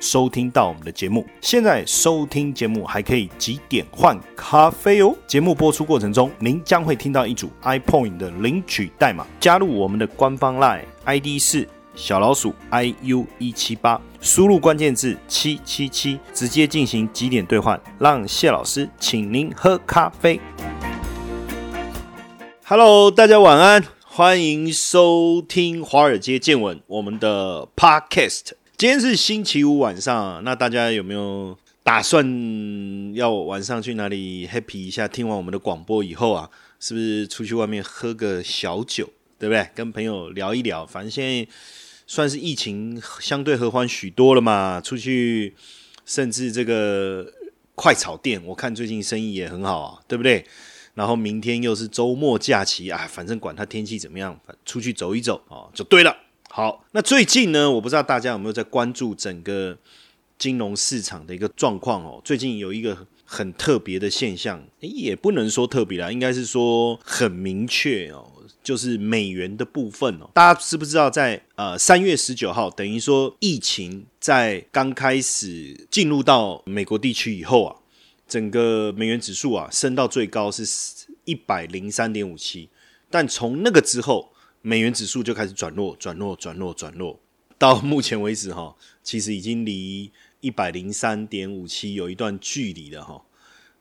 收听到我们的节目，现在收听节目还可以几点换咖啡哦。节目播出过程中，您将会听到一组 iPoint 的领取代码，加入我们的官方 Line ID 是小老鼠 iu 一七八，输入关键字七七七，直接进行几点兑换，让谢老师请您喝咖啡。Hello，大家晚安，欢迎收听华尔街见闻，我们的 Podcast。今天是星期五晚上，那大家有没有打算要晚上去哪里 happy 一下？听完我们的广播以后啊，是不是出去外面喝个小酒，对不对？跟朋友聊一聊，反正现在算是疫情相对和缓许多了嘛。出去，甚至这个快炒店，我看最近生意也很好啊，对不对？然后明天又是周末假期啊，反正管它天气怎么样，出去走一走哦，就对了。好，那最近呢，我不知道大家有没有在关注整个金融市场的一个状况哦。最近有一个很特别的现象，也不能说特别啦，应该是说很明确哦，就是美元的部分哦。大家知不知道，在呃三月十九号，等于说疫情在刚开始进入到美国地区以后啊，整个美元指数啊升到最高是一百零三点五七，但从那个之后。美元指数就开始转弱，转弱，转弱，转弱，到目前为止哈，其实已经离一百零三点五七有一段距离了哈。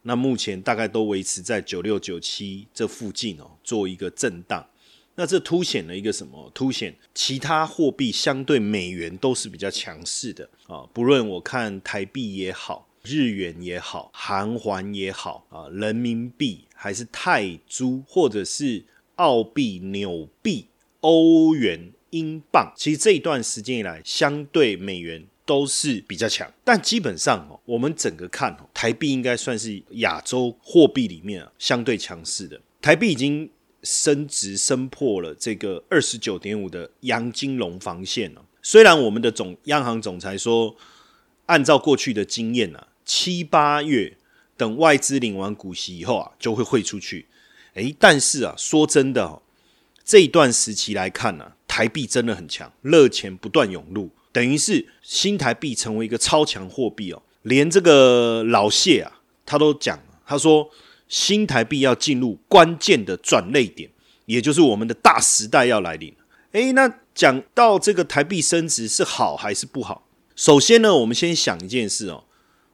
那目前大概都维持在九六九七这附近哦，做一个震荡。那这凸显了一个什么？凸显其他货币相对美元都是比较强势的啊。不论我看台币也好，日元也好，韩环也好啊，人民币还是泰铢，或者是澳币、纽币。欧元、英镑，其实这一段时间以来，相对美元都是比较强。但基本上哦，我们整个看哦，台币应该算是亚洲货币里面啊相对强势的。台币已经升值升破了这个二十九点五的洋金融防线了。虽然我们的总央行总裁说，按照过去的经验啊，七八月等外资领完股息以后啊，就会汇出去。诶，但是啊，说真的哦。这一段时期来看呢，台币真的很强，热钱不断涌入，等于是新台币成为一个超强货币哦。连这个老谢啊，他都讲，他说新台币要进入关键的转类点，也就是我们的大时代要来临。诶，那讲到这个台币升值是好还是不好？首先呢，我们先想一件事哦，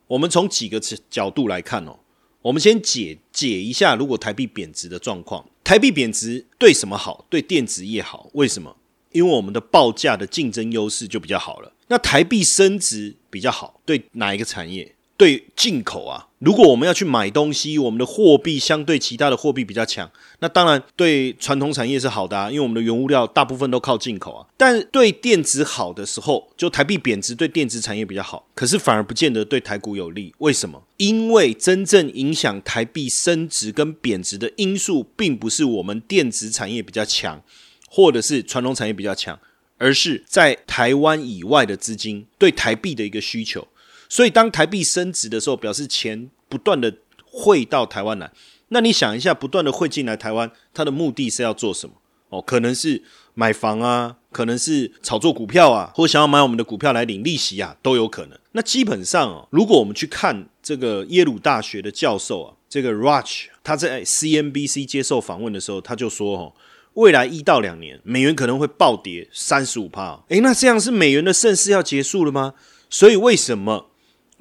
我们从几个角度来看哦。我们先解解一下，如果台币贬值的状况，台币贬值对什么好？对电子业好？为什么？因为我们的报价的竞争优势就比较好了。那台币升值比较好，对哪一个产业？对进口啊，如果我们要去买东西，我们的货币相对其他的货币比较强，那当然对传统产业是好的啊，因为我们的原物料大部分都靠进口啊。但对电子好的时候，就台币贬值对电子产业比较好，可是反而不见得对台股有利。为什么？因为真正影响台币升值跟贬值的因素，并不是我们电子产业比较强，或者是传统产业比较强，而是在台湾以外的资金对台币的一个需求。所以，当台币升值的时候，表示钱不断的汇到台湾来。那你想一下，不断的汇进来台湾，它的目的是要做什么？哦，可能是买房啊，可能是炒作股票啊，或想要买我们的股票来领利息啊，都有可能。那基本上哦，如果我们去看这个耶鲁大学的教授啊，这个 Rush，他在 CNBC 接受访问的时候，他就说哦，未来一到两年，美元可能会暴跌三十五帕。诶，那这样是美元的盛世要结束了吗？所以为什么？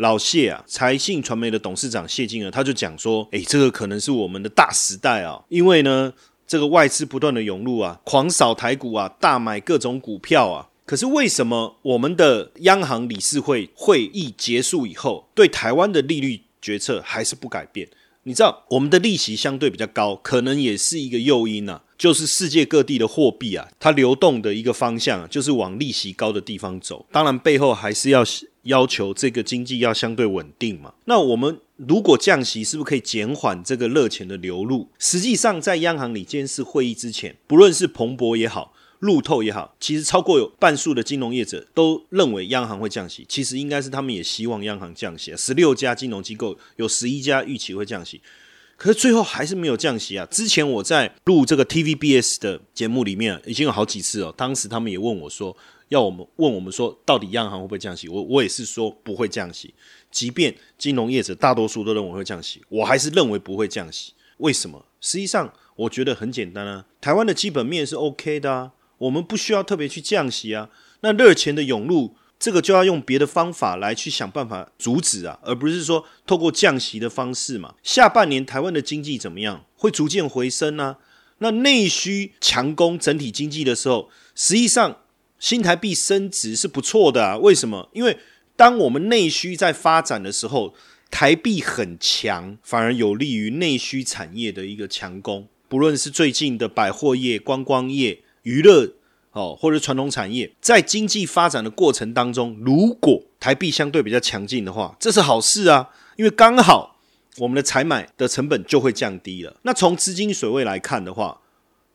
老谢啊，财信传媒的董事长谢金儿，他就讲说：“哎，这个可能是我们的大时代啊，因为呢，这个外资不断的涌入啊，狂扫台股啊，大买各种股票啊。可是为什么我们的央行理事会会议结束以后，对台湾的利率决策还是不改变？你知道，我们的利息相对比较高，可能也是一个诱因啊。就是世界各地的货币啊，它流动的一个方向，就是往利息高的地方走。当然，背后还是要。”要求这个经济要相对稳定嘛？那我们如果降息，是不是可以减缓这个热钱的流入？实际上，在央行里监事会议之前，不论是彭博也好。路透也好，其实超过有半数的金融业者都认为央行会降息。其实应该是他们也希望央行降息啊。十六家金融机构有十一家预期会降息，可是最后还是没有降息啊。之前我在录这个 TVBS 的节目里面已经有好几次哦，当时他们也问我说，要我们问我们说，到底央行会不会降息？我我也是说不会降息。即便金融业者大多数都认为会降息，我还是认为不会降息。为什么？实际上我觉得很简单啊，台湾的基本面是 OK 的啊。我们不需要特别去降息啊，那热钱的涌入，这个就要用别的方法来去想办法阻止啊，而不是说透过降息的方式嘛。下半年台湾的经济怎么样？会逐渐回升呢？那内需强攻整体经济的时候，实际上新台币升值是不错的啊。为什么？因为当我们内需在发展的时候，台币很强，反而有利于内需产业的一个强攻。不论是最近的百货业、观光业。娱乐哦，或者传统产业，在经济发展的过程当中，如果台币相对比较强劲的话，这是好事啊，因为刚好我们的采买的成本就会降低了。那从资金水位来看的话，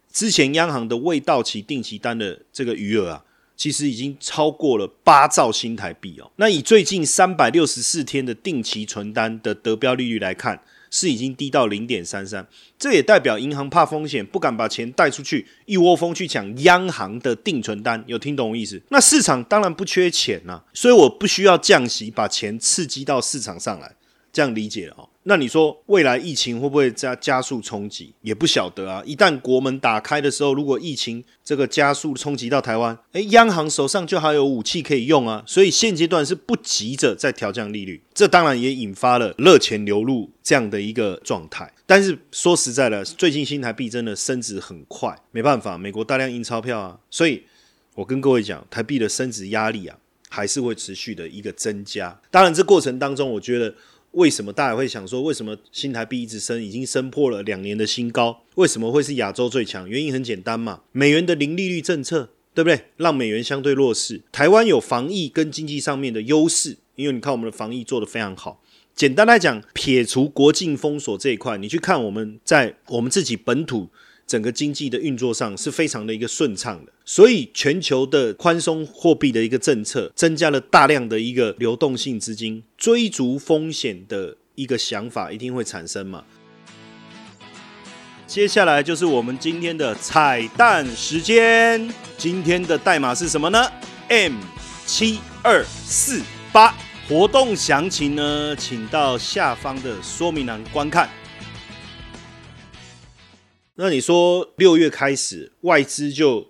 之前央行的未到期定期单的这个余额啊，其实已经超过了八兆新台币哦。那以最近三百六十四天的定期存单的得标利率来看。是已经低到零点三三，这也代表银行怕风险，不敢把钱贷出去，一窝蜂去抢央行的定存单。有听懂我意思？那市场当然不缺钱呐，所以我不需要降息，把钱刺激到市场上来。这样理解哦。那你说未来疫情会不会加加速冲击？也不晓得啊。一旦国门打开的时候，如果疫情这个加速冲击到台湾，诶，央行手上就还有武器可以用啊。所以现阶段是不急着在调降利率，这当然也引发了热钱流入这样的一个状态。但是说实在的，最近新台币真的升值很快，没办法，美国大量印钞票啊。所以我跟各位讲，台币的升值压力啊，还是会持续的一个增加。当然，这过程当中，我觉得。为什么大家会想说，为什么新台币一直升，已经升破了两年的新高？为什么会是亚洲最强？原因很简单嘛，美元的零利率政策，对不对？让美元相对弱势。台湾有防疫跟经济上面的优势，因为你看我们的防疫做得非常好。简单来讲，撇除国境封锁这一块，你去看我们在我们自己本土。整个经济的运作上是非常的一个顺畅的，所以全球的宽松货币的一个政策，增加了大量的一个流动性资金，追逐风险的一个想法一定会产生嘛。接下来就是我们今天的彩蛋时间，今天的代码是什么呢？M 七二四八，活动详情呢，请到下方的说明栏观看。那你说六月开始外资就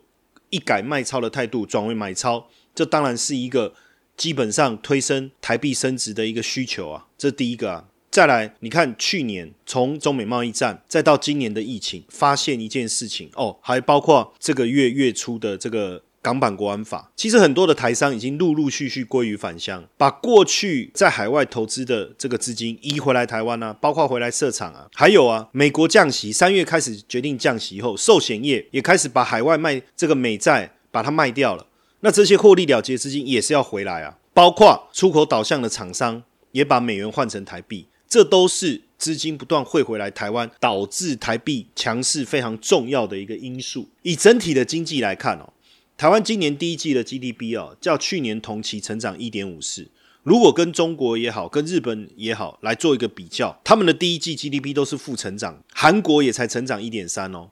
一改卖超的态度，转为买超，这当然是一个基本上推升台币升值的一个需求啊，这第一个啊。再来，你看去年从中美贸易战，再到今年的疫情，发现一件事情哦，还包括这个月月初的这个。港版国安法，其实很多的台商已经陆陆续续归于返乡，把过去在海外投资的这个资金移回来台湾啊，包括回来设厂啊，还有啊，美国降息，三月开始决定降息后，寿险业也开始把海外卖这个美债把它卖掉了，那这些获利了结资金也是要回来啊，包括出口导向的厂商也把美元换成台币，这都是资金不断汇回来台湾，导致台币强势非常重要的一个因素。以整体的经济来看哦。台湾今年第一季的 GDP 哦，较去年同期成长一点五四。如果跟中国也好，跟日本也好来做一个比较，他们的第一季 GDP 都是负成长，韩国也才成长一点三哦，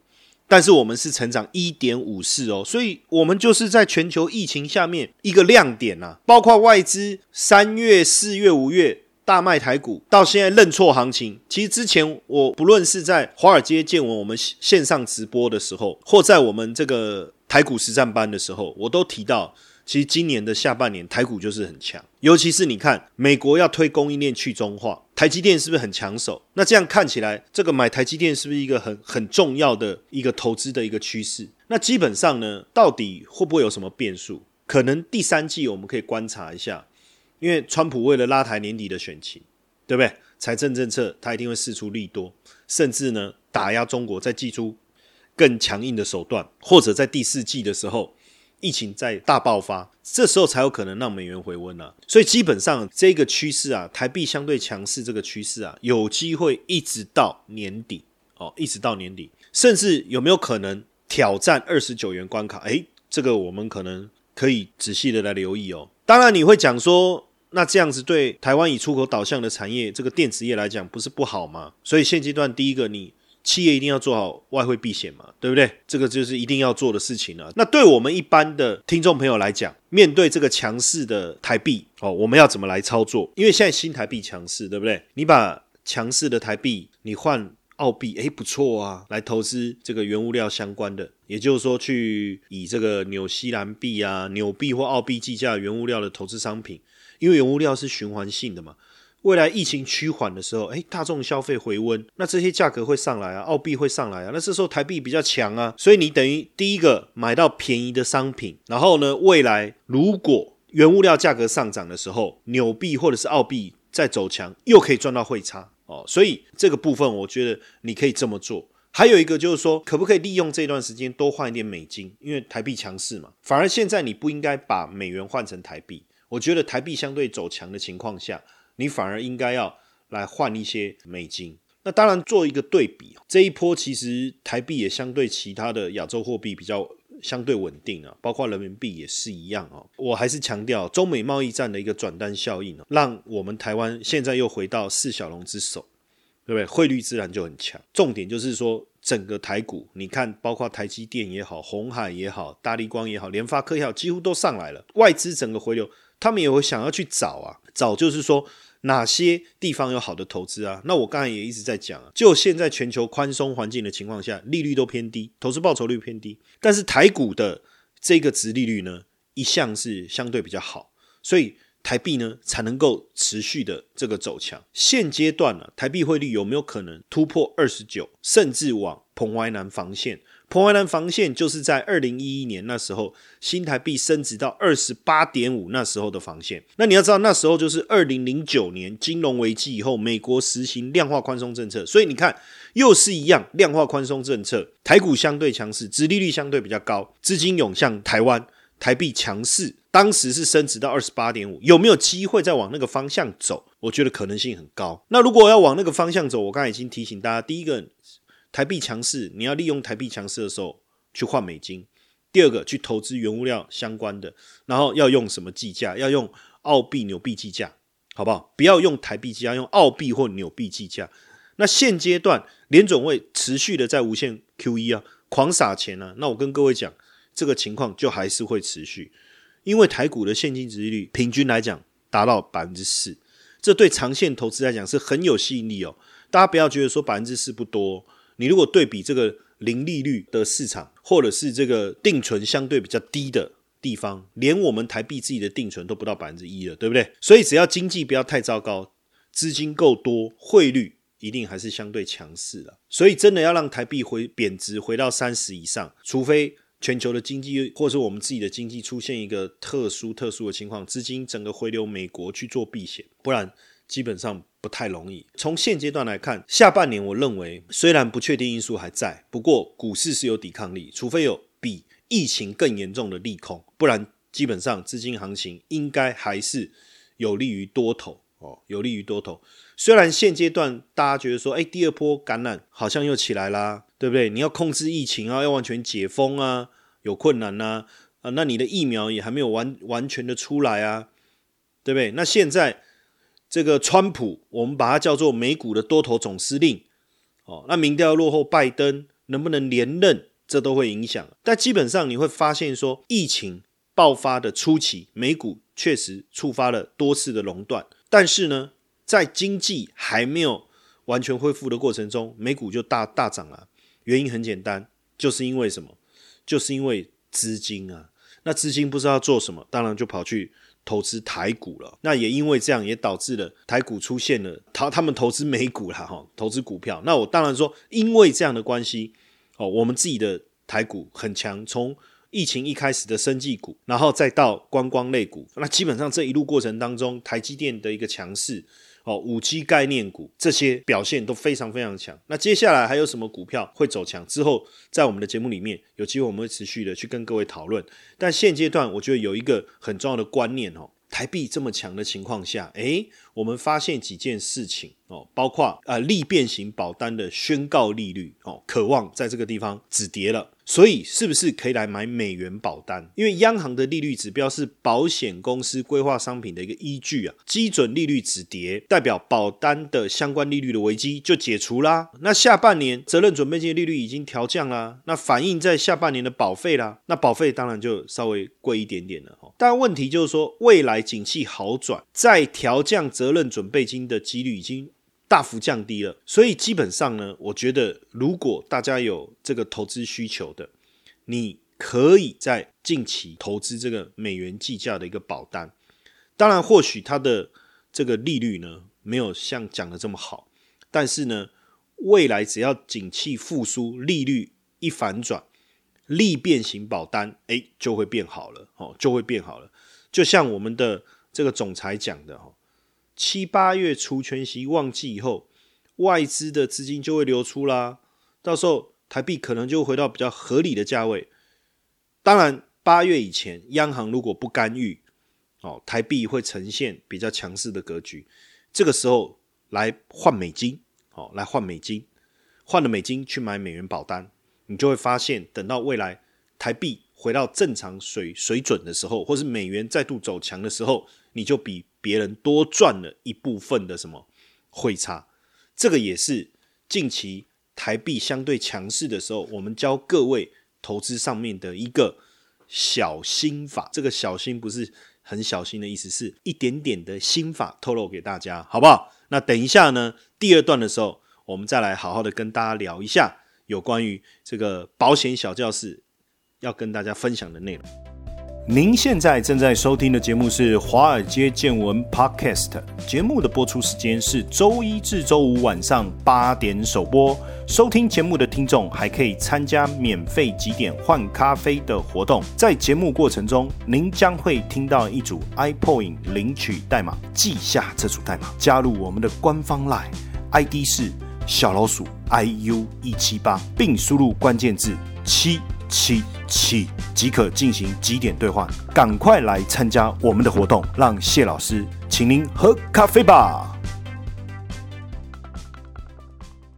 但是我们是成长一点五四哦，所以我们就是在全球疫情下面一个亮点呐。包括外资三月、四月、五月大卖台股，到现在认错行情。其实之前我不论是在华尔街见闻我们线上直播的时候，或在我们这个。台股实战班的时候，我都提到，其实今年的下半年台股就是很强，尤其是你看美国要推供应链去中化，台积电是不是很抢手？那这样看起来，这个买台积电是不是一个很很重要的一个投资的一个趋势？那基本上呢，到底会不会有什么变数？可能第三季我们可以观察一下，因为川普为了拉抬年底的选情，对不对？财政政策他一定会试出利多，甚至呢打压中国，再祭出。更强硬的手段，或者在第四季的时候，疫情在大爆发，这时候才有可能让美元回温啊。所以基本上这个趋势啊，台币相对强势这个趋势啊，有机会一直到年底哦，一直到年底，甚至有没有可能挑战二十九元关卡？诶，这个我们可能可以仔细的来留意哦。当然你会讲说，那这样子对台湾以出口导向的产业，这个电子业来讲不是不好吗？所以现阶段第一个你。企业一定要做好外汇避险嘛，对不对？这个就是一定要做的事情了。那对我们一般的听众朋友来讲，面对这个强势的台币哦，我们要怎么来操作？因为现在新台币强势，对不对？你把强势的台币你换澳币，诶，不错啊，来投资这个原物料相关的，也就是说去以这个纽西兰币啊、纽币或澳币计价原物料的投资商品，因为原物料是循环性的嘛。未来疫情趋缓的时候，哎，大众消费回温，那这些价格会上来啊，澳币会上来啊，那这时候台币比较强啊，所以你等于第一个买到便宜的商品，然后呢，未来如果原物料价格上涨的时候，纽币或者是澳币在走强，又可以赚到汇差哦，所以这个部分我觉得你可以这么做。还有一个就是说，可不可以利用这段时间多换一点美金，因为台币强势嘛，反而现在你不应该把美元换成台币，我觉得台币相对走强的情况下。你反而应该要来换一些美金。那当然做一个对比，这一波其实台币也相对其他的亚洲货币比较相对稳定啊，包括人民币也是一样哦。我还是强调中美贸易战的一个转单效应哦，让我们台湾现在又回到四小龙之首，对不对？汇率自然就很强。重点就是说，整个台股，你看，包括台积电也好，红海也好，大立光也好，联发科也好，几乎都上来了。外资整个回流，他们也会想要去找啊，找就是说。哪些地方有好的投资啊？那我刚才也一直在讲啊，就现在全球宽松环境的情况下，利率都偏低，投资报酬率偏低。但是台股的这个值利率呢，一向是相对比较好，所以台币呢才能够持续的这个走强。现阶段呢，台币汇率有没有可能突破二十九，甚至往蓬莱南防线？蓬莱南防线就是在二零一一年那时候，新台币升值到二十八点五那时候的防线。那你要知道，那时候就是二零零九年金融危机以后，美国实行量化宽松政策，所以你看又是一样量化宽松政策，台股相对强势，殖利率相对比较高，资金涌向台湾，台币强势，当时是升值到二十八点五，有没有机会再往那个方向走？我觉得可能性很高。那如果要往那个方向走，我刚才已经提醒大家，第一个。台币强势，你要利用台币强势的时候去换美金。第二个，去投资原物料相关的，然后要用什么计价？要用澳币、纽币计价，好不好？不要用台币计价，用澳币或纽币计价。那现阶段联总会持续的在无限 QE 啊，狂撒钱啊。那我跟各位讲，这个情况就还是会持续，因为台股的现金值利率平均来讲达到百分之四，这对长线投资来讲是很有吸引力哦。大家不要觉得说百分之四不多。你如果对比这个零利率的市场，或者是这个定存相对比较低的地方，连我们台币自己的定存都不到百分之一了，对不对？所以只要经济不要太糟糕，资金够多，汇率一定还是相对强势的。所以真的要让台币回贬值回到三十以上，除非全球的经济或者是我们自己的经济出现一个特殊特殊的情况，资金整个回流美国去做避险，不然。基本上不太容易。从现阶段来看，下半年我认为虽然不确定因素还在，不过股市是有抵抗力，除非有比疫情更严重的利空，不然基本上资金行情应该还是有利于多头哦，有利于多头。虽然现阶段大家觉得说，哎，第二波感染好像又起来啦，对不对？你要控制疫情啊，要完全解封啊，有困难呐啊，那你的疫苗也还没有完完全的出来啊，对不对？那现在。这个川普，我们把它叫做美股的多头总司令，哦，那民调落后拜登能不能连任，这都会影响。但基本上你会发现说，疫情爆发的初期，美股确实触发了多次的垄断，但是呢，在经济还没有完全恢复的过程中，美股就大大涨了。原因很简单，就是因为什么？就是因为资金啊，那资金不知道做什么，当然就跑去。投资台股了，那也因为这样，也导致了台股出现了他他们投资美股了哈，投资股票。那我当然说，因为这样的关系，哦，我们自己的台股很强，从疫情一开始的生技股，然后再到观光类股，那基本上这一路过程当中，台积电的一个强势。哦，五 G 概念股这些表现都非常非常强。那接下来还有什么股票会走强？之后在我们的节目里面有机会，我们会持续的去跟各位讨论。但现阶段，我觉得有一个很重要的观念哦，台币这么强的情况下，诶，我们发现几件事情哦，包括呃利变型保单的宣告利率哦，渴望在这个地方止跌了。所以，是不是可以来买美元保单？因为央行的利率指标是保险公司规划商品的一个依据啊。基准利率止跌，代表保单的相关利率的危机就解除啦。那下半年责任准备金利率已经调降啦，那反映在下半年的保费啦，那保费当然就稍微贵一点点了哈。但问题就是说，未来景气好转，再调降责责任准备金的几率已经。大幅降低了，所以基本上呢，我觉得如果大家有这个投资需求的，你可以在近期投资这个美元计价的一个保单。当然，或许它的这个利率呢没有像讲的这么好，但是呢，未来只要景气复苏，利率一反转，利变型保单哎就会变好了哦，就会变好了。就像我们的这个总裁讲的哈。七八月除权息旺季以后，外资的资金就会流出啦。到时候台币可能就回到比较合理的价位。当然，八月以前，央行如果不干预，哦，台币会呈现比较强势的格局。这个时候来换美金，哦，来换美金，换了美金去买美元保单，你就会发现，等到未来台币回到正常水水准的时候，或是美元再度走强的时候，你就比。别人多赚了一部分的什么汇差，这个也是近期台币相对强势的时候，我们教各位投资上面的一个小心法。这个小心不是很小心的意思，是一点点的心法透露给大家，好不好？那等一下呢，第二段的时候，我们再来好好的跟大家聊一下有关于这个保险小教室要跟大家分享的内容。您现在正在收听的节目是《华尔街见闻》Podcast，节目的播出时间是周一至周五晚上八点首播。收听节目的听众还可以参加免费几点换咖啡的活动，在节目过程中，您将会听到一组 iPoint 领取代码，记下这组代码，加入我们的官方 Line ID 是小老鼠 iu 一七八，并输入关键字七。七起即可进行几点兑换，赶快来参加我们的活动，让谢老师请您喝咖啡吧。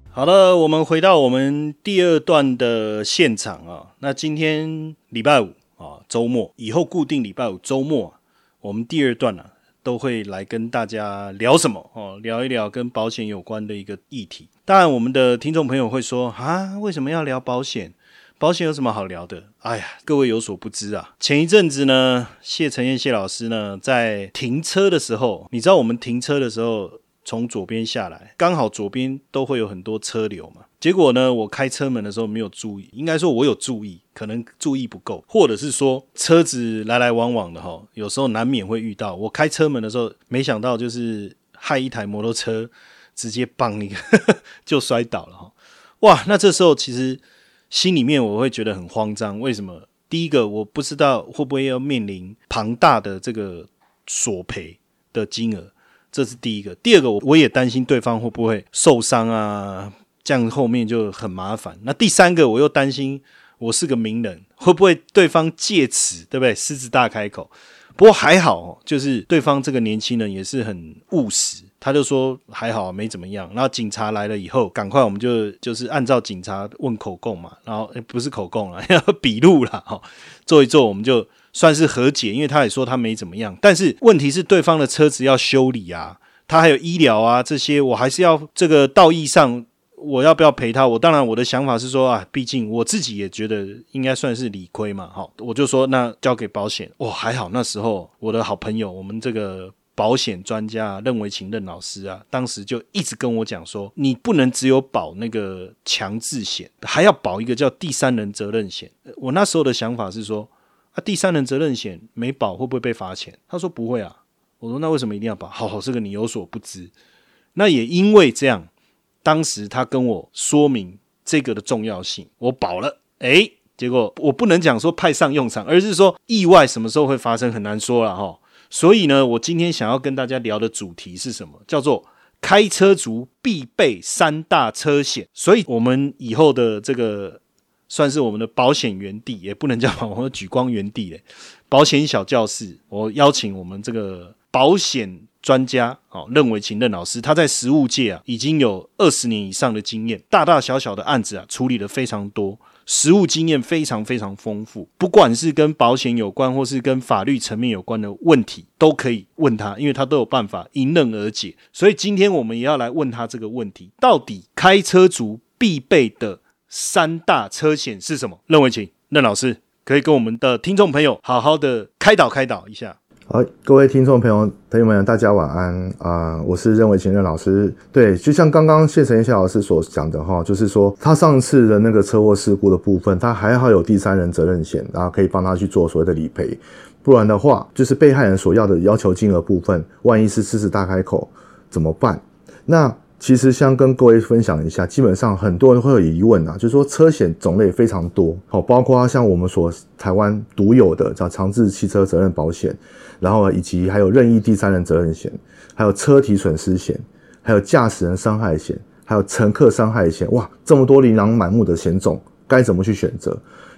好了，我们回到我们第二段的现场啊。那今天礼拜五啊，周末以后固定礼拜五周末，我们第二段呢都会来跟大家聊什么哦？聊一聊跟保险有关的一个议题。当然，我们的听众朋友会说啊，为什么要聊保险？保险有什么好聊的？哎呀，各位有所不知啊！前一阵子呢，谢承彦谢老师呢，在停车的时候，你知道我们停车的时候，从左边下来，刚好左边都会有很多车流嘛。结果呢，我开车门的时候没有注意，应该说我有注意，可能注意不够，或者是说车子来来往往的哈，有时候难免会遇到。我开车门的时候，没想到就是害一台摩托车直接嘣一个 就摔倒了哈！哇，那这时候其实。心里面我会觉得很慌张，为什么？第一个我不知道会不会要面临庞大的这个索赔的金额，这是第一个。第二个我我也担心对方会不会受伤啊，这样后面就很麻烦。那第三个我又担心我是个名人，会不会对方借此对不对狮子大开口？不过还好，就是对方这个年轻人也是很务实。他就说还好没怎么样，然后警察来了以后，赶快我们就就是按照警察问口供嘛，然后不是口供了，要笔录了哈，做一做我们就算是和解，因为他也说他没怎么样，但是问题是对方的车子要修理啊，他还有医疗啊这些，我还是要这个道义上我要不要赔他？我当然我的想法是说啊，毕竟我自己也觉得应该算是理亏嘛，好，我就说那交给保险，哇还好那时候我的好朋友我们这个。保险专家认为，请任老师啊，当时就一直跟我讲说，你不能只有保那个强制险，还要保一个叫第三人责任险。我那时候的想法是说，啊，第三人责任险没保会不会被罚钱？他说不会啊。我说那为什么一定要保？好好，这个你有所不知。那也因为这样，当时他跟我说明这个的重要性，我保了，诶，结果我不能讲说派上用场，而是说意外什么时候会发生很难说了哈。所以呢，我今天想要跟大家聊的主题是什么？叫做开车族必备三大车险。所以，我们以后的这个算是我们的保险园地，也不能叫我们的举光园地嘞。保险小教室，我邀请我们这个保险专家，哦，任伟勤任老师，他在实务界啊已经有二十年以上的经验，大大小小的案子啊处理的非常多。实务经验非常非常丰富，不管是跟保险有关，或是跟法律层面有关的问题，都可以问他，因为他都有办法迎刃而解。所以今天我们也要来问他这个问题：到底开车族必备的三大车险是什么？任伟请任老师可以跟我们的听众朋友好好的开导开导一下。好，各位听众朋友、朋友们，大家晚安啊！我是任伟前任老师。对，就像刚刚谢晨曦老师所讲的哈，就是说他上次的那个车祸事故的部分，他还好有第三人责任险，然后可以帮他去做所谓的理赔。不然的话，就是被害人所要的要求金额部分，万一是狮子大开口怎么办？那。其实，想跟各位分享一下，基本上很多人会有疑问啊，就是说车险种类非常多，好，包括像我们所台湾独有的叫长治汽车责任保险，然后以及还有任意第三人责任险，还有车体损失险，还有驾驶人伤害险，还有乘客伤害险，哇，这么多琳琅满目的险种，该怎么去选择？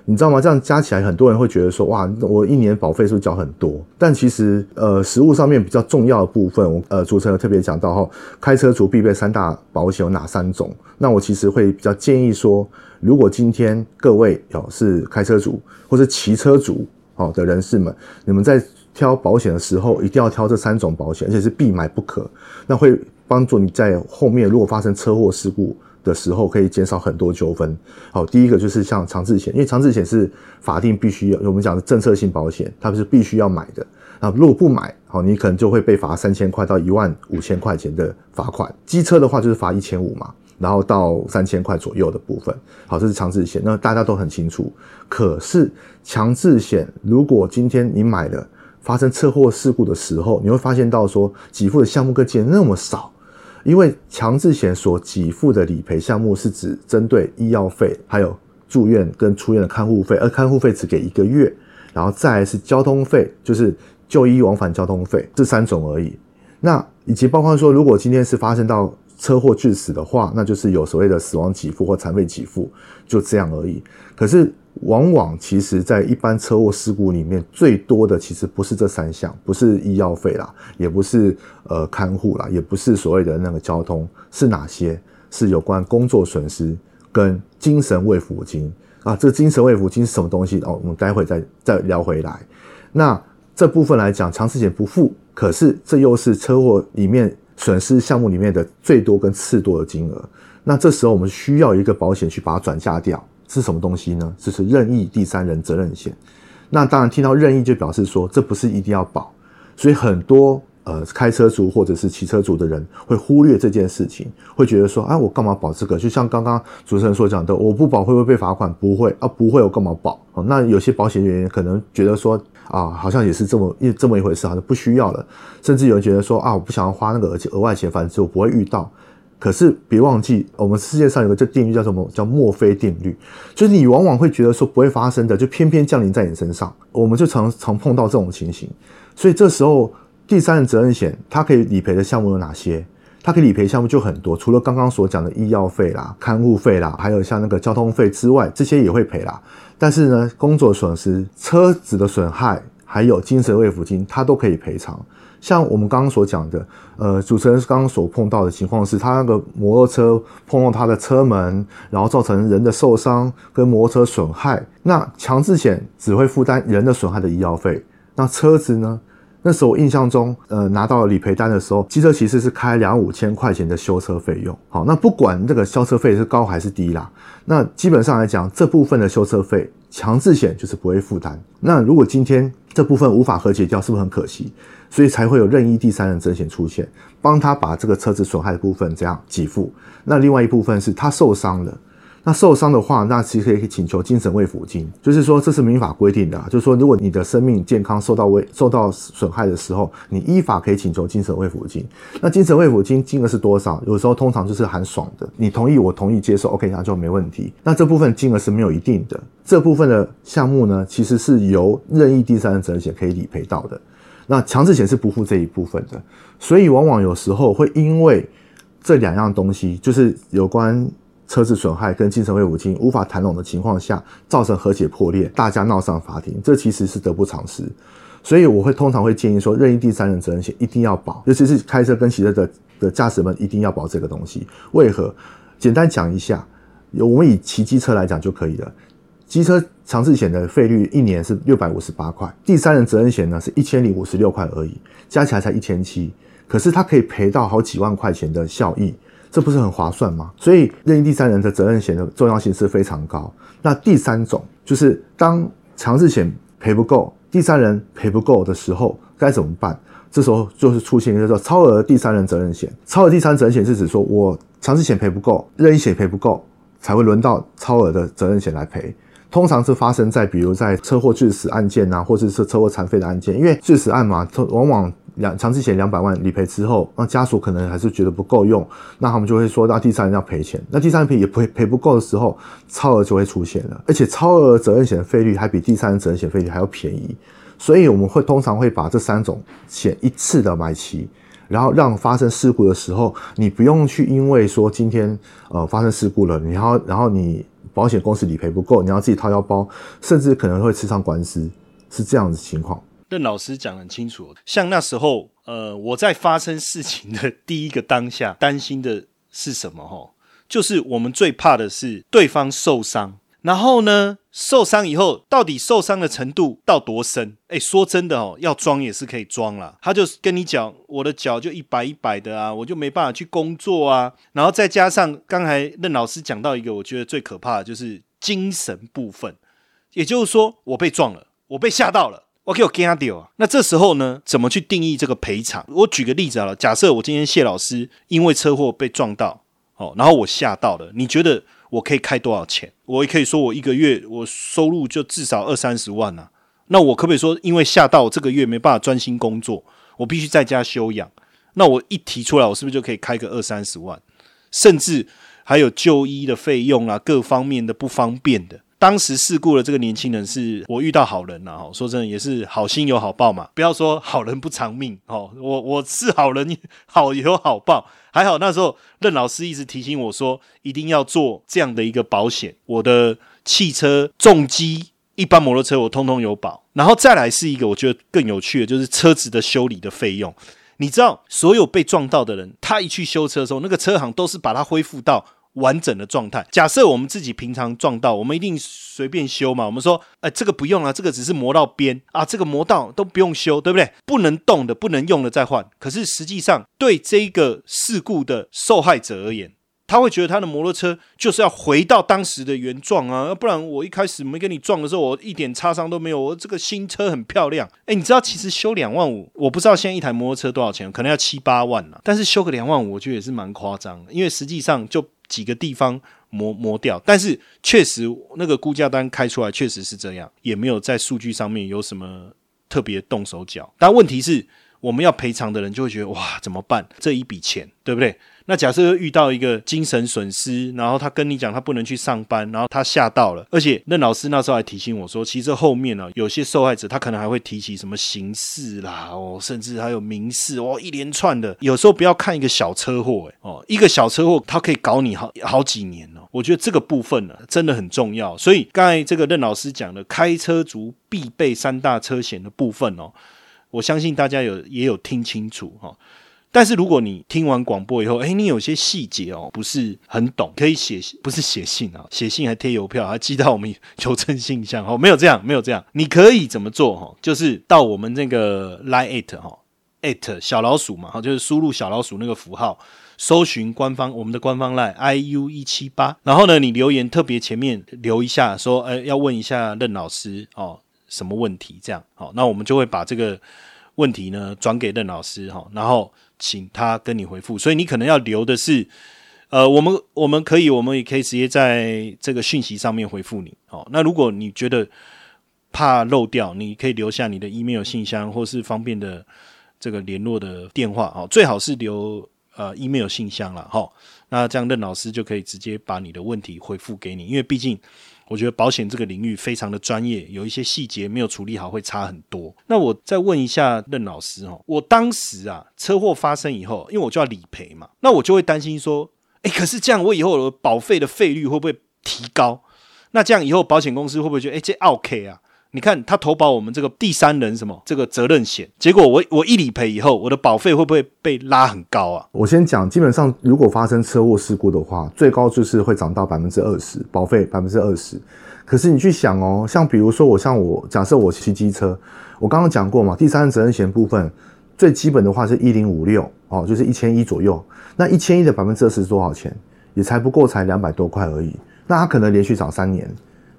你知道吗？这样加起来，很多人会觉得说，哇，我一年保费是不是缴很多？但其实，呃，实物上面比较重要的部分，我呃主持人特别讲到哈，开车族必备三大保险有哪三种？那我其实会比较建议说，如果今天各位哦是开车族或是骑车族哦的人士们，你们在挑保险的时候，一定要挑这三种保险，而且是必买不可。那会帮助你在后面如果发生车祸事故。的时候可以减少很多纠纷。好，第一个就是像长治险，因为长治险是法定必须要，我们讲的政策性保险，它是必须要买的。那如果不买，好，你可能就会被罚三千块到一万五千块钱的罚款。机车的话就是罚一千五嘛，然后到三千块左右的部分。好，这是长治险，那大家都很清楚。可是强制险，如果今天你买了，发生车祸事故的时候，你会发现到说，给付的项目跟件那么少。因为强制险所给付的理赔项目是指针对医药费，还有住院跟出院的看护费，而看护费只给一个月，然后再是交通费，就是就医往返交通费这三种而已。那以及包括说，如果今天是发生到车祸致死的话，那就是有所谓的死亡给付或残废给付，就这样而已。可是。往往其实，在一般车祸事故里面，最多的其实不是这三项，不是医药费啦，也不是呃看护啦，也不是所谓的那个交通，是哪些？是有关工作损失跟精神慰抚金啊。这精神慰抚金是什么东西？哦，我们待会再再聊回来。那这部分来讲，长时间不付，可是这又是车祸里面损失项目里面的最多跟次多的金额。那这时候我们需要一个保险去把它转嫁掉。是什么东西呢？这是任意第三人责任险。那当然听到任意就表示说这不是一定要保，所以很多呃开车族或者是骑车族的人会忽略这件事情，会觉得说啊我干嘛保这个？就像刚刚主持人所讲的，我不保会不会被罚款？不会啊，不会，我干嘛保？那有些保险人员可能觉得说啊，好像也是这么一这么一回事，好像不需要了。甚至有人觉得说啊，我不想要花那个额额外钱，反正我不会遇到。可是别忘记，我们世界上有个这定律叫什么？叫墨菲定律。就是你往往会觉得说不会发生的，就偏偏降临在你身上。我们就常常碰到这种情形。所以这时候，第三人责任险它可以理赔的项目有哪些？它可以理赔项目就很多，除了刚刚所讲的医药费啦、看护费啦，还有像那个交通费之外，这些也会赔啦。但是呢，工作损失、车子的损害，还有精神慰抚金，他都可以赔偿。像我们刚刚所讲的，呃，主持人刚刚所碰到的情况是，他那个摩托车碰到他的车门，然后造成人的受伤跟摩托车损害。那强制险只会负担人的损害的医药费，那车子呢？那时候我印象中，呃，拿到理赔单的时候，机车其实是开两五千块钱的修车费用。好，那不管这个修车费是高还是低啦，那基本上来讲，这部分的修车费强制险就是不会负担。那如果今天这部分无法和解掉，是不是很可惜？所以才会有任意第三人责险出现，帮他把这个车子损害的部分这样给付。那另外一部分是他受伤了，那受伤的话，那其实可以请求精神慰抚金，就是说这是民法规定的，就是说如果你的生命健康受到危受到损害的时候，你依法可以请求精神慰抚金。那精神慰抚金金额是多少？有时候通常就是很爽的，你同意我同意接受，OK，那就没问题。那这部分金额是没有一定的，这部分的项目呢，其实是由任意第三人责险可以理赔到的。那强制险是不付这一部分的，所以往往有时候会因为这两样东西，就是有关。车子损害跟精神慰抚金无法谈拢的情况下，造成和解破裂，大家闹上法庭，这其实是得不偿失。所以我会通常会建议说，任意第三人责任险一定要保，尤其是开车跟骑车的的驾驶们一定要保这个东西。为何？简单讲一下，我们以骑机车来讲就可以了。机车强制险的费率一年是六百五十八块，第三人责任险呢是一千零五十六块而已，加起来才一千七，可是它可以赔到好几万块钱的效益。这不是很划算吗？所以任意第三人的责任险的重要性是非常高。那第三种就是当强制险赔不够，第三人赔不够的时候该怎么办？这时候就是出现一个叫超额第三人责任险。超额第三责任险是指说我强制险赔不够，任意险赔不够，才会轮到超额的责任险来赔。通常是发生在比如在车祸致死案件啊，或者是车祸残废的案件，因为致死案嘛，往往。两强制险两百万理赔之后，那家属可能还是觉得不够用，那他们就会说，那第三人要赔钱。那第三人赔也赔赔不够的时候，超额就会出现了，而且超额责任险的费率还比第三人责任险费率还要便宜。所以我们会通常会把这三种险一次的买齐，然后让发生事故的时候，你不用去因为说今天呃发生事故了，你要然后你保险公司理赔不够，你要自己掏腰包，甚至可能会吃上官司，是这样子情况。任老师讲很清楚，像那时候，呃，我在发生事情的 第一个当下，担心的是什么？哈，就是我们最怕的是对方受伤，然后呢，受伤以后到底受伤的程度到多深？哎，说真的哦，要装也是可以装了。他就跟你讲，我的脚就一摆一摆的啊，我就没办法去工作啊。然后再加上刚才任老师讲到一个，我觉得最可怕的就是精神部分，也就是说，我被撞了，我被吓到了。OK，我给他丢啊。那这时候呢，怎么去定义这个赔偿？我举个例子好了，假设我今天谢老师因为车祸被撞到，哦，然后我吓到了，你觉得我可以开多少钱？我也可以说我一个月我收入就至少二三十万啊。那我可不可以说，因为吓到我这个月没办法专心工作，我必须在家休养？那我一提出来，我是不是就可以开个二三十万？甚至还有就医的费用啊，各方面的不方便的。当时事故的这个年轻人是我遇到好人了哈，说真的也是好心有好报嘛，不要说好人不长命哦，我我是好人，好有好报，还好那时候任老师一直提醒我说一定要做这样的一个保险，我的汽车重机、一般摩托车我通通有保，然后再来是一个我觉得更有趣的，就是车子的修理的费用，你知道所有被撞到的人，他一去修车的时候，那个车行都是把它恢复到。完整的状态。假设我们自己平常撞到，我们一定随便修嘛。我们说，哎，这个不用啊，这个只是磨到边啊，这个磨到都不用修，对不对？不能动的、不能用的再换。可是实际上，对这个事故的受害者而言，他会觉得他的摩托车就是要回到当时的原状啊，不然我一开始没跟你撞的时候，我一点擦伤都没有，我这个新车很漂亮。哎，你知道其实修两万五，我不知道现在一台摩托车多少钱，可能要七八万了。但是修个两万五，我觉得也是蛮夸张的，因为实际上就。几个地方磨磨掉，但是确实那个估价单开出来确实是这样，也没有在数据上面有什么特别动手脚。但问题是，我们要赔偿的人就会觉得哇，怎么办？这一笔钱，对不对？那假设遇到一个精神损失，然后他跟你讲他不能去上班，然后他吓到了，而且任老师那时候还提醒我说，其实后面呢，有些受害者他可能还会提起什么刑事啦，哦，甚至还有民事哦，一连串的。有时候不要看一个小车祸，哎，哦，一个小车祸他可以搞你好好几年哦。我觉得这个部分呢真的很重要。所以刚才这个任老师讲的开车族必备三大车险的部分哦，我相信大家有也有听清楚哈。但是如果你听完广播以后，哎，你有些细节哦不是很懂，可以写不是写信啊，写信还贴邮票，还寄到我们邮政信箱哦，没有这样，没有这样，你可以怎么做哈？就是到我们那个 line at 哈 at 小老鼠嘛，哈，就是输入小老鼠那个符号，搜寻官方我们的官方 line iu 一七八，然后呢，你留言特别前面留一下，说，哎，要问一下任老师哦，什么问题？这样好，那我们就会把这个问题呢转给任老师哈，然后。请他跟你回复，所以你可能要留的是，呃，我们我们可以，我们也可以直接在这个讯息上面回复你。好，那如果你觉得怕漏掉，你可以留下你的 email 信箱，或是方便的这个联络的电话。哦，最好是留呃 email 信箱了。哈，那这样任老师就可以直接把你的问题回复给你，因为毕竟。我觉得保险这个领域非常的专业，有一些细节没有处理好会差很多。那我再问一下任老师哦，我当时啊车祸发生以后，因为我就要理赔嘛，那我就会担心说，哎，可是这样我以后保费的费率会不会提高？那这样以后保险公司会不会觉得，哎，这 OK 啊？你看他投保我们这个第三人什么这个责任险，结果我我一理赔以后，我的保费会不会被拉很高啊？我先讲，基本上如果发生车祸事故的话，最高就是会涨到百分之二十，保费百分之二十。可是你去想哦，像比如说我像我假设我骑机车，我刚刚讲过嘛，第三人责任险部分最基本的话是一零五六哦，就是一千一左右。那一千一的百分之二十是多少钱？也才不过才两百多块而已。那他可能连续涨三年。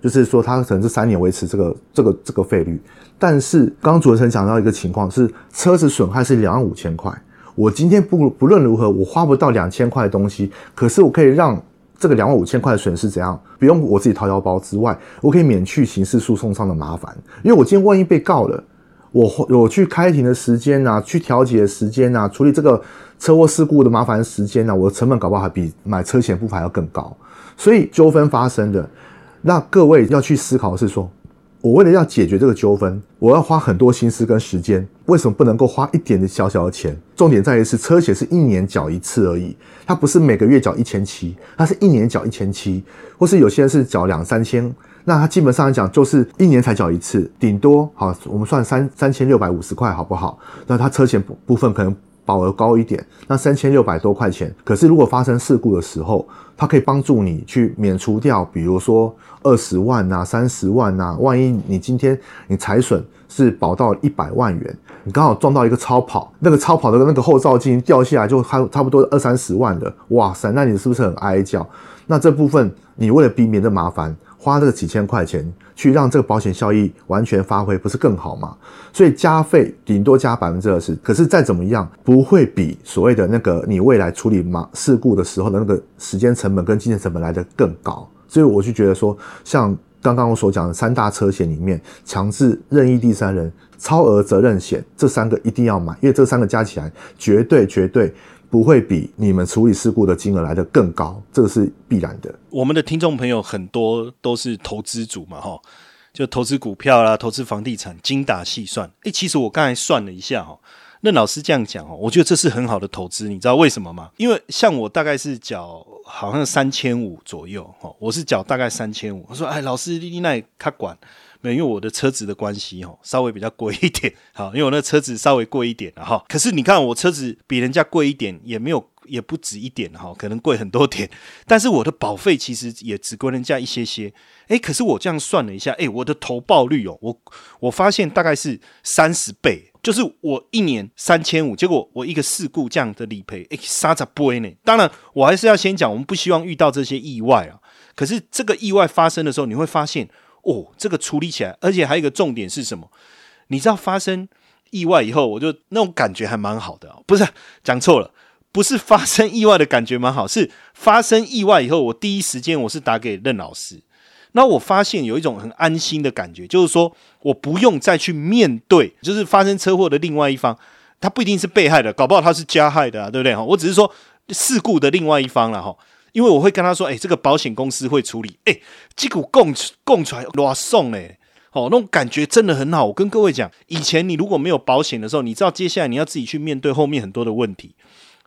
就是说，它可能是三年维持这个这个这个费率，但是刚刚主持人讲到一个情况是，车子损害是两万五千块，我今天不不论如何，我花不到两千块的东西，可是我可以让这个两万五千块的损失怎样，不用我自己掏腰包之外，我可以免去刑事诉讼上的麻烦，因为我今天万一被告了，我我去开庭的时间呐，去调解的时间呐，处理这个车祸事故的麻烦时间呐，我的成本搞不好还比买车险不还要更高，所以纠纷发生的。那各位要去思考的是说，我为了要解决这个纠纷，我要花很多心思跟时间，为什么不能够花一点的小小的钱？重点在于是车险是一年缴一次而已，它不是每个月缴一千七，它是一年缴一千七，或是有些人是缴两三千，那它基本上来讲就是一年才缴一次，顶多好，我们算三三千六百五十块好不好？那它车险部分可能。保额高一点，那三千六百多块钱。可是如果发生事故的时候，它可以帮助你去免除掉，比如说二十万呐、三十万呐。万一你今天你财损是保到一百万元，你刚好撞到一个超跑，那个超跑的那个后照镜掉下来就差差不多二三十万的，哇塞，那你是不是很哀叫？那这部分你为了避免这麻烦。花这个几千块钱去让这个保险效益完全发挥，不是更好吗？所以加费顶多加百分之二十，可是再怎么样不会比所谓的那个你未来处理马事故的时候的那个时间成本跟金钱成本来的更高。所以我就觉得说，像刚刚我所讲的三大车险里面，强制任意第三人、超额责任险这三个一定要买，因为这三个加起来绝对绝对。不会比你们处理事故的金额来的更高，这个是必然的。我们的听众朋友很多都是投资组嘛，哈，就投资股票啦，投资房地产，精打细算。诶，其实我刚才算了一下，哈，任老师这样讲，哦，我觉得这是很好的投资。你知道为什么吗？因为像我大概是缴好像三千五左右，哈，我是缴大概三千五。我说，哎，老师，你那他管。没有，因为我的车子的关系哈，稍微比较贵一点，好，因为我那车子稍微贵一点哈。可是你看我车子比人家贵一点，也没有，也不止一点哈，可能贵很多点。但是我的保费其实也只贵人家一些些。诶，可是我这样算了一下，诶，我的投报率哦，我我发现大概是三十倍，就是我一年三千五，结果我一个事故这样的理赔，诶，杀着不呢？当然，我还是要先讲，我们不希望遇到这些意外啊。可是这个意外发生的时候，你会发现。哦，这个处理起来，而且还有一个重点是什么？你知道发生意外以后，我就那种感觉还蛮好的，不是讲错了，不是发生意外的感觉蛮好，是发生意外以后，我第一时间我是打给任老师，那我发现有一种很安心的感觉，就是说我不用再去面对，就是发生车祸的另外一方，他不一定是被害的，搞不好他是加害的啊，对不对？哈，我只是说事故的另外一方了，哈。因为我会跟他说，哎，这个保险公司会处理，哎，这股供供出来哇送嘞，哦，那种感觉真的很好。我跟各位讲，以前你如果没有保险的时候，你知道接下来你要自己去面对后面很多的问题。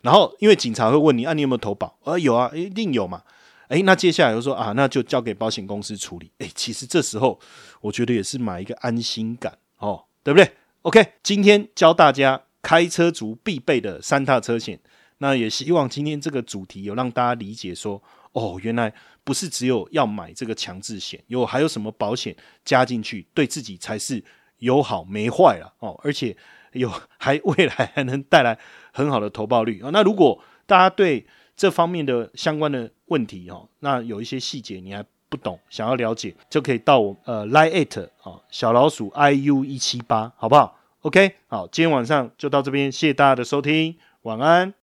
然后因为警察会问你，啊，你有没有投保？啊，有啊，一定有嘛。哎，那接下来就说啊，那就交给保险公司处理。哎，其实这时候我觉得也是买一个安心感，哦，对不对？OK，今天教大家开车族必备的三大车险。那也希望今天这个主题有让大家理解说，哦，原来不是只有要买这个强制险，有还有什么保险加进去，对自己才是有好没坏了哦，而且有还未来还能带来很好的投报率啊。那如果大家对这方面的相关的问题哦，那有一些细节你还不懂，想要了解，就可以到我呃 line it 啊小老鼠 i u 一七八，好不好？OK，好，今天晚上就到这边，谢谢大家的收听，晚安。